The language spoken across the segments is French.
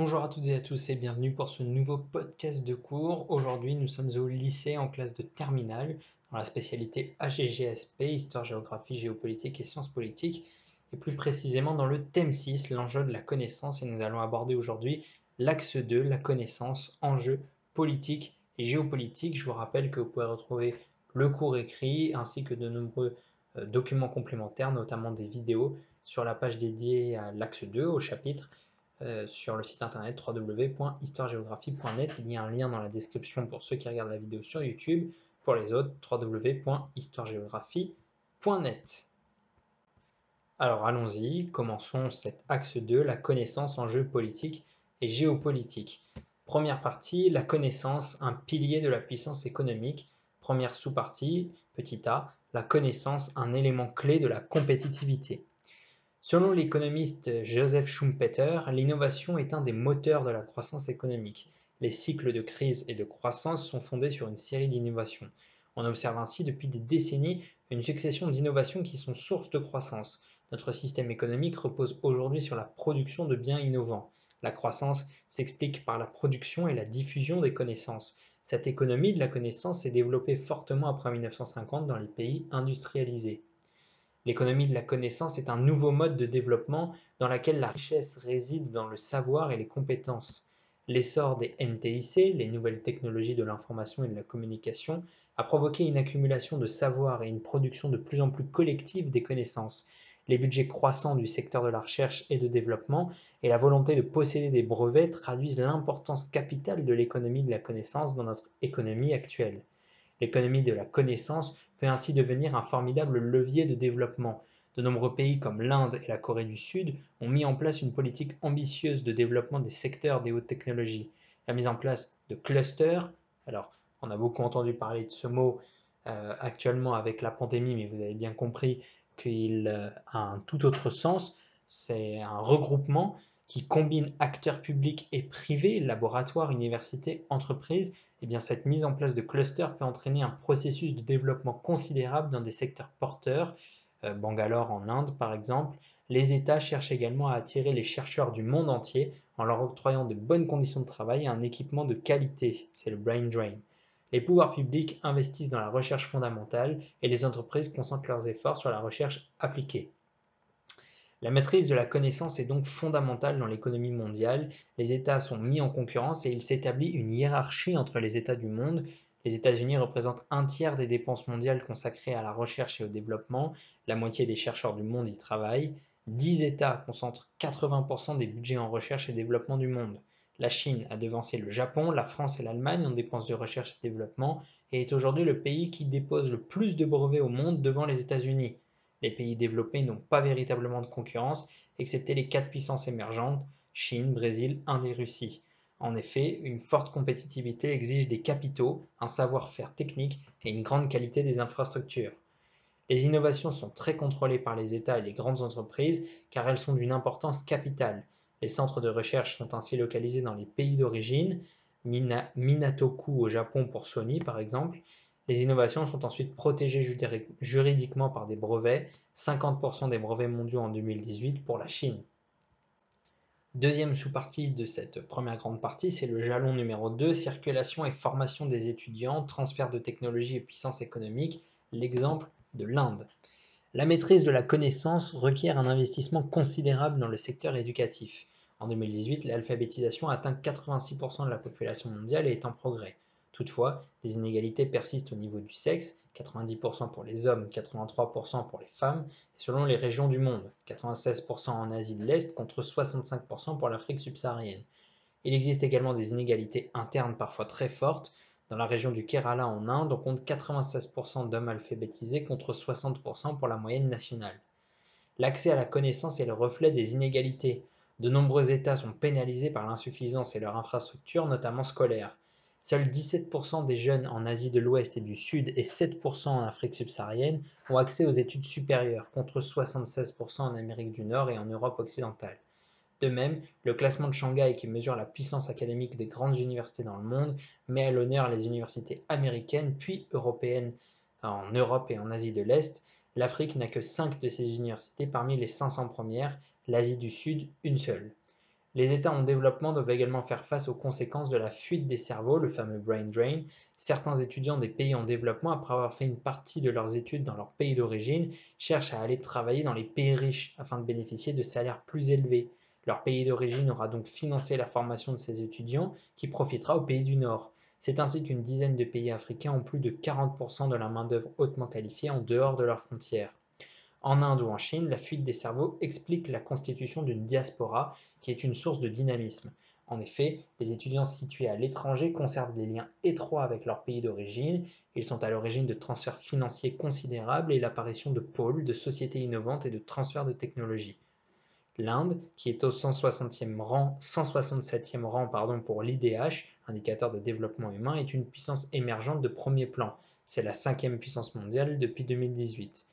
Bonjour à toutes et à tous et bienvenue pour ce nouveau podcast de cours. Aujourd'hui, nous sommes au lycée en classe de terminale dans la spécialité AGGSP, Histoire, Géographie, Géopolitique et Sciences politiques, et plus précisément dans le thème 6, l'enjeu de la connaissance. Et nous allons aborder aujourd'hui l'axe 2, la connaissance, enjeux politiques et géopolitiques. Je vous rappelle que vous pouvez retrouver le cours écrit ainsi que de nombreux euh, documents complémentaires, notamment des vidéos, sur la page dédiée à l'axe 2, au chapitre, euh, sur le site internet www.histoiregéographie.net. Il y a un lien dans la description pour ceux qui regardent la vidéo sur YouTube. Pour les autres, www.histoiregéographie.net. Alors allons-y, commençons cet axe 2, la connaissance en jeu politique et géopolitique. Première partie, la connaissance, un pilier de la puissance économique. Première sous-partie, petit a, la connaissance, un élément clé de la compétitivité. Selon l'économiste Joseph Schumpeter, l'innovation est un des moteurs de la croissance économique. Les cycles de crise et de croissance sont fondés sur une série d'innovations. On observe ainsi depuis des décennies une succession d'innovations qui sont source de croissance. Notre système économique repose aujourd'hui sur la production de biens innovants. La croissance s'explique par la production et la diffusion des connaissances. Cette économie de la connaissance s'est développée fortement après 1950 dans les pays industrialisés. L'économie de la connaissance est un nouveau mode de développement dans lequel la richesse réside dans le savoir et les compétences. L'essor des NTIC, les nouvelles technologies de l'information et de la communication, a provoqué une accumulation de savoir et une production de plus en plus collective des connaissances. Les budgets croissants du secteur de la recherche et de développement et la volonté de posséder des brevets traduisent l'importance capitale de l'économie de la connaissance dans notre économie actuelle. L'économie de la connaissance peut ainsi devenir un formidable levier de développement. De nombreux pays comme l'Inde et la Corée du Sud ont mis en place une politique ambitieuse de développement des secteurs des hautes technologies. La mise en place de clusters, alors on a beaucoup entendu parler de ce mot euh, actuellement avec la pandémie, mais vous avez bien compris qu'il a un tout autre sens. C'est un regroupement qui combine acteurs publics et privés, laboratoires, universités, entreprises, eh bien cette mise en place de clusters peut entraîner un processus de développement considérable dans des secteurs porteurs. Euh, Bangalore en Inde par exemple, les États cherchent également à attirer les chercheurs du monde entier en leur octroyant de bonnes conditions de travail et un équipement de qualité. C'est le brain drain. Les pouvoirs publics investissent dans la recherche fondamentale et les entreprises concentrent leurs efforts sur la recherche appliquée. La maîtrise de la connaissance est donc fondamentale dans l'économie mondiale. Les États sont mis en concurrence et il s'établit une hiérarchie entre les États du monde. Les États-Unis représentent un tiers des dépenses mondiales consacrées à la recherche et au développement. La moitié des chercheurs du monde y travaillent. Dix États concentrent 80% des budgets en recherche et développement du monde. La Chine a devancé le Japon, la France et l'Allemagne en dépenses de recherche et développement et est aujourd'hui le pays qui dépose le plus de brevets au monde devant les États-Unis. Les pays développés n'ont pas véritablement de concurrence, excepté les quatre puissances émergentes, Chine, Brésil, Inde et Russie. En effet, une forte compétitivité exige des capitaux, un savoir-faire technique et une grande qualité des infrastructures. Les innovations sont très contrôlées par les États et les grandes entreprises car elles sont d'une importance capitale. Les centres de recherche sont ainsi localisés dans les pays d'origine, Minatoku au Japon pour Sony par exemple, les innovations sont ensuite protégées juridiquement par des brevets, 50% des brevets mondiaux en 2018 pour la Chine. Deuxième sous-partie de cette première grande partie, c'est le jalon numéro 2, circulation et formation des étudiants, transfert de technologie et puissance économique, l'exemple de l'Inde. La maîtrise de la connaissance requiert un investissement considérable dans le secteur éducatif. En 2018, l'alphabétisation atteint 86% de la population mondiale et est en progrès. Toutefois, les inégalités persistent au niveau du sexe, 90% pour les hommes, 83% pour les femmes, et selon les régions du monde, 96% en Asie de l'Est contre 65% pour l'Afrique subsaharienne. Il existe également des inégalités internes parfois très fortes. Dans la région du Kerala en Inde, on compte 96% d'hommes alphabétisés contre 60% pour la moyenne nationale. L'accès à la connaissance est le reflet des inégalités. De nombreux États sont pénalisés par l'insuffisance et leur infrastructure, notamment scolaire. Seuls 17% des jeunes en Asie de l'Ouest et du Sud et 7% en Afrique subsaharienne ont accès aux études supérieures, contre 76% en Amérique du Nord et en Europe occidentale. De même, le classement de Shanghai qui mesure la puissance académique des grandes universités dans le monde met à l'honneur les universités américaines puis européennes en Europe et en Asie de l'Est. L'Afrique n'a que 5 de ces universités parmi les 500 premières, l'Asie du Sud une seule. Les États en développement doivent également faire face aux conséquences de la fuite des cerveaux, le fameux brain drain. Certains étudiants des pays en développement, après avoir fait une partie de leurs études dans leur pays d'origine, cherchent à aller travailler dans les pays riches afin de bénéficier de salaires plus élevés. Leur pays d'origine aura donc financé la formation de ces étudiants qui profitera aux pays du Nord. C'est ainsi qu'une dizaine de pays africains ont plus de 40% de la main-d'œuvre hautement qualifiée en dehors de leurs frontières. En Inde ou en Chine, la fuite des cerveaux explique la constitution d'une diaspora qui est une source de dynamisme. En effet, les étudiants situés à l'étranger conservent des liens étroits avec leur pays d'origine, ils sont à l'origine de transferts financiers considérables et l'apparition de pôles, de sociétés innovantes et de transferts de technologies. L'Inde, qui est au 160e rang, 167e rang pardon, pour l'IDH, indicateur de développement humain, est une puissance émergente de premier plan. C'est la cinquième puissance mondiale depuis 2018.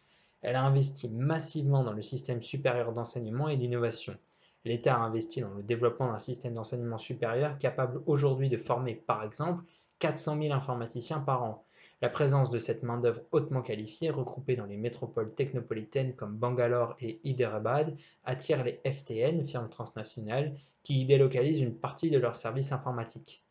Elle a investi massivement dans le système supérieur d'enseignement et d'innovation. L'État a investi dans le développement d'un système d'enseignement supérieur capable aujourd'hui de former, par exemple, 400 000 informaticiens par an. La présence de cette main-d'œuvre hautement qualifiée, regroupée dans les métropoles technopolitaines comme Bangalore et Hyderabad, attire les FTN, firmes transnationales, qui y délocalisent une partie de leurs services informatiques.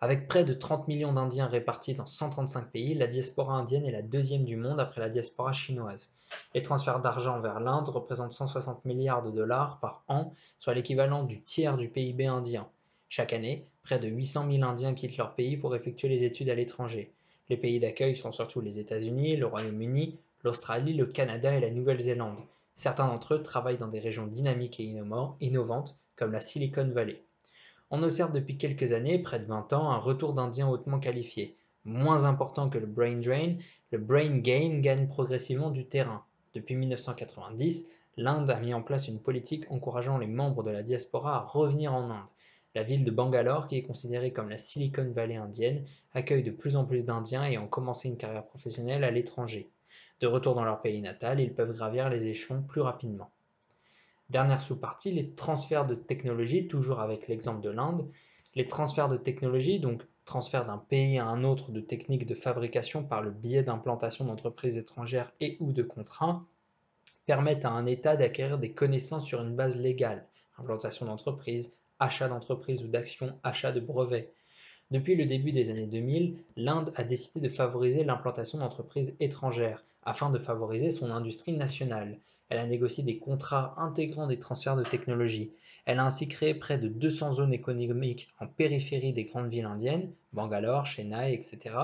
Avec près de 30 millions d'Indiens répartis dans 135 pays, la diaspora indienne est la deuxième du monde après la diaspora chinoise. Les transferts d'argent vers l'Inde représentent 160 milliards de dollars par an, soit l'équivalent du tiers du PIB indien. Chaque année, près de 800 000 Indiens quittent leur pays pour effectuer les études à l'étranger. Les pays d'accueil sont surtout les États-Unis, le Royaume-Uni, l'Australie, le Canada et la Nouvelle-Zélande. Certains d'entre eux travaillent dans des régions dynamiques et innovantes comme la Silicon Valley. On observe depuis quelques années, près de 20 ans, un retour d'Indiens hautement qualifiés. Moins important que le brain drain, le brain gain gagne progressivement du terrain. Depuis 1990, l'Inde a mis en place une politique encourageant les membres de la diaspora à revenir en Inde. La ville de Bangalore, qui est considérée comme la Silicon Valley indienne, accueille de plus en plus d'Indiens ayant commencé une carrière professionnelle à l'étranger. De retour dans leur pays natal, ils peuvent gravir les échelons plus rapidement. Dernière sous-partie, les transferts de technologie, toujours avec l'exemple de l'Inde. Les transferts de technologie, donc transfert d'un pays à un autre de techniques de fabrication par le biais d'implantation d'entreprises étrangères et ou de contrats, permettent à un État d'acquérir des connaissances sur une base légale, implantation d'entreprises, achat d'entreprises ou d'actions, achat de brevets. Depuis le début des années 2000, l'Inde a décidé de favoriser l'implantation d'entreprises étrangères afin de favoriser son industrie nationale. Elle a négocié des contrats intégrant des transferts de technologie. Elle a ainsi créé près de 200 zones économiques en périphérie des grandes villes indiennes, Bangalore, Chennai, etc.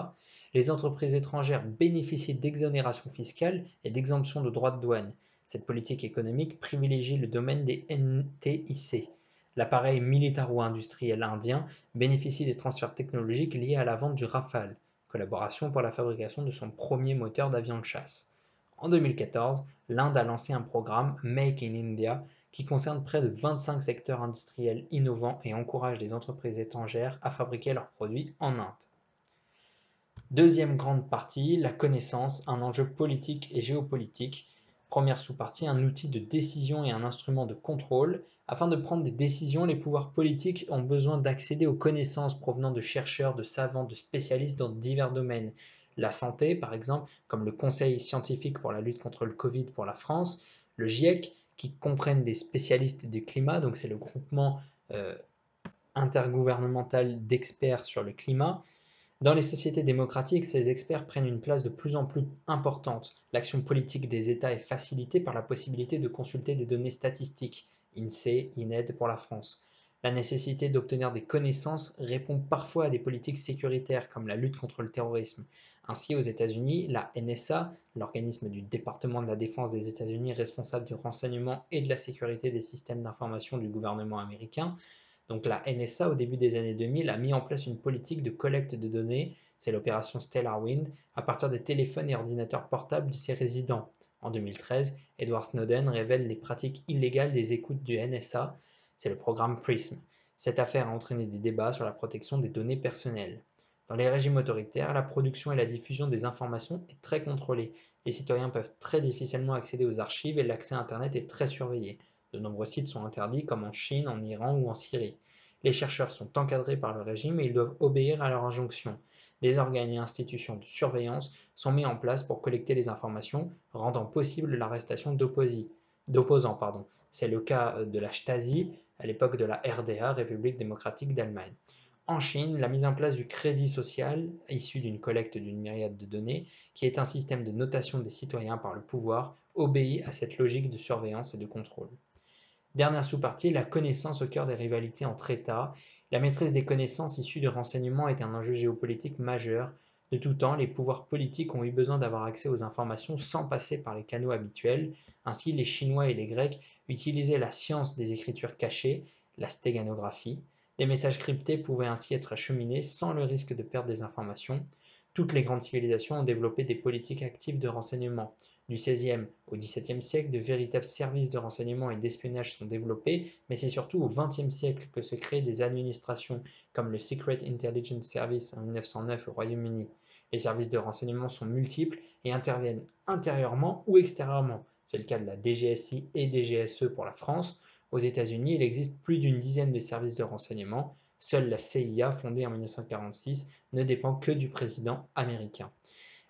Les entreprises étrangères bénéficient d'exonérations fiscales et d'exemptions de droits de douane. Cette politique économique privilégie le domaine des NTIC. L'appareil militaro-industriel indien bénéficie des transferts technologiques liés à la vente du Rafale, collaboration pour la fabrication de son premier moteur d'avion de chasse. En 2014, l'Inde a lancé un programme Make in India qui concerne près de 25 secteurs industriels innovants et encourage les entreprises étrangères à fabriquer leurs produits en Inde. Deuxième grande partie, la connaissance, un enjeu politique et géopolitique. Première sous-partie, un outil de décision et un instrument de contrôle. Afin de prendre des décisions, les pouvoirs politiques ont besoin d'accéder aux connaissances provenant de chercheurs, de savants, de spécialistes dans divers domaines la santé, par exemple, comme le Conseil scientifique pour la lutte contre le Covid pour la France, le GIEC, qui comprennent des spécialistes du climat, donc c'est le groupement euh, intergouvernemental d'experts sur le climat. Dans les sociétés démocratiques, ces experts prennent une place de plus en plus importante. L'action politique des États est facilitée par la possibilité de consulter des données statistiques, INSEE, INED pour la France. La nécessité d'obtenir des connaissances répond parfois à des politiques sécuritaires comme la lutte contre le terrorisme. Ainsi, aux États-Unis, la NSA, l'organisme du département de la défense des États-Unis responsable du renseignement et de la sécurité des systèmes d'information du gouvernement américain, donc la NSA au début des années 2000 a mis en place une politique de collecte de données, c'est l'opération Stellar Wind, à partir des téléphones et ordinateurs portables de ses résidents. En 2013, Edward Snowden révèle les pratiques illégales des écoutes du NSA c'est le programme PRISM. Cette affaire a entraîné des débats sur la protection des données personnelles. Dans les régimes autoritaires, la production et la diffusion des informations est très contrôlée. Les citoyens peuvent très difficilement accéder aux archives et l'accès à Internet est très surveillé. De nombreux sites sont interdits comme en Chine, en Iran ou en Syrie. Les chercheurs sont encadrés par le régime et ils doivent obéir à leurs injonctions. Des organes et institutions de surveillance sont mis en place pour collecter les informations, rendant possible l'arrestation d'opposants. C'est le cas de la Stasi, à l'époque de la RDA, République démocratique d'Allemagne. En Chine, la mise en place du crédit social, issu d'une collecte d'une myriade de données, qui est un système de notation des citoyens par le pouvoir, obéit à cette logique de surveillance et de contrôle. Dernière sous-partie, la connaissance au cœur des rivalités entre États. La maîtrise des connaissances issues de renseignements est un enjeu géopolitique majeur. De tout temps, les pouvoirs politiques ont eu besoin d'avoir accès aux informations sans passer par les canaux habituels. Ainsi, les Chinois et les Grecs utilisaient la science des écritures cachées, la stéganographie, les messages cryptés pouvaient ainsi être acheminés sans le risque de perdre des informations. Toutes les grandes civilisations ont développé des politiques actives de renseignement. Du XVIe au XVIIe siècle, de véritables services de renseignement et d'espionnage sont développés, mais c'est surtout au XXe siècle que se créent des administrations comme le Secret Intelligence Service en 1909 au Royaume-Uni. Les services de renseignement sont multiples et interviennent intérieurement ou extérieurement. C'est le cas de la DGSI et DGSE pour la France, aux États-Unis, il existe plus d'une dizaine de services de renseignement. Seule la CIA, fondée en 1946, ne dépend que du président américain.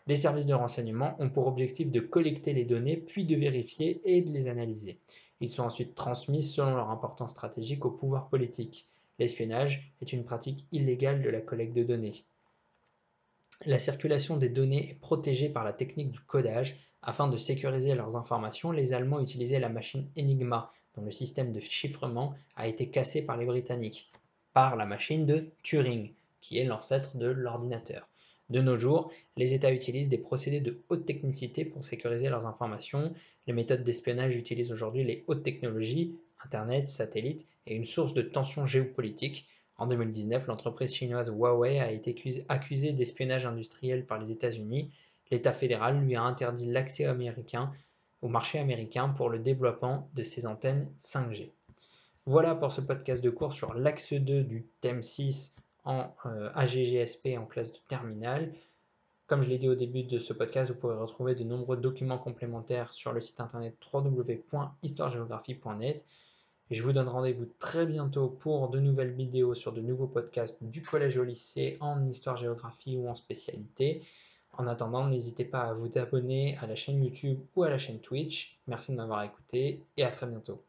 Les services de renseignement ont pour objectif de collecter les données, puis de vérifier et de les analyser. Ils sont ensuite transmis selon leur importance stratégique au pouvoir politique. L'espionnage est une pratique illégale de la collecte de données. La circulation des données est protégée par la technique du codage. Afin de sécuriser leurs informations, les Allemands utilisaient la machine Enigma, dont le système de chiffrement a été cassé par les Britanniques, par la machine de Turing, qui est l'ancêtre de l'ordinateur. De nos jours, les États utilisent des procédés de haute technicité pour sécuriser leurs informations. Les méthodes d'espionnage utilisent aujourd'hui les hautes technologies, Internet, satellites et une source de tension géopolitique. En 2019, l'entreprise chinoise Huawei a été accusée d'espionnage industriel par les États-Unis. L'État fédéral lui a interdit l'accès américain au marché américain pour le développement de ses antennes 5G. Voilà pour ce podcast de cours sur l'axe 2 du thème 6 en euh, AGGSP en classe de terminale. Comme je l'ai dit au début de ce podcast, vous pourrez retrouver de nombreux documents complémentaires sur le site internet www.histoiregéographie.net. Et je vous donne rendez-vous très bientôt pour de nouvelles vidéos sur de nouveaux podcasts du collège au lycée en histoire-géographie ou en spécialité. En attendant, n'hésitez pas à vous abonner à la chaîne YouTube ou à la chaîne Twitch. Merci de m'avoir écouté et à très bientôt.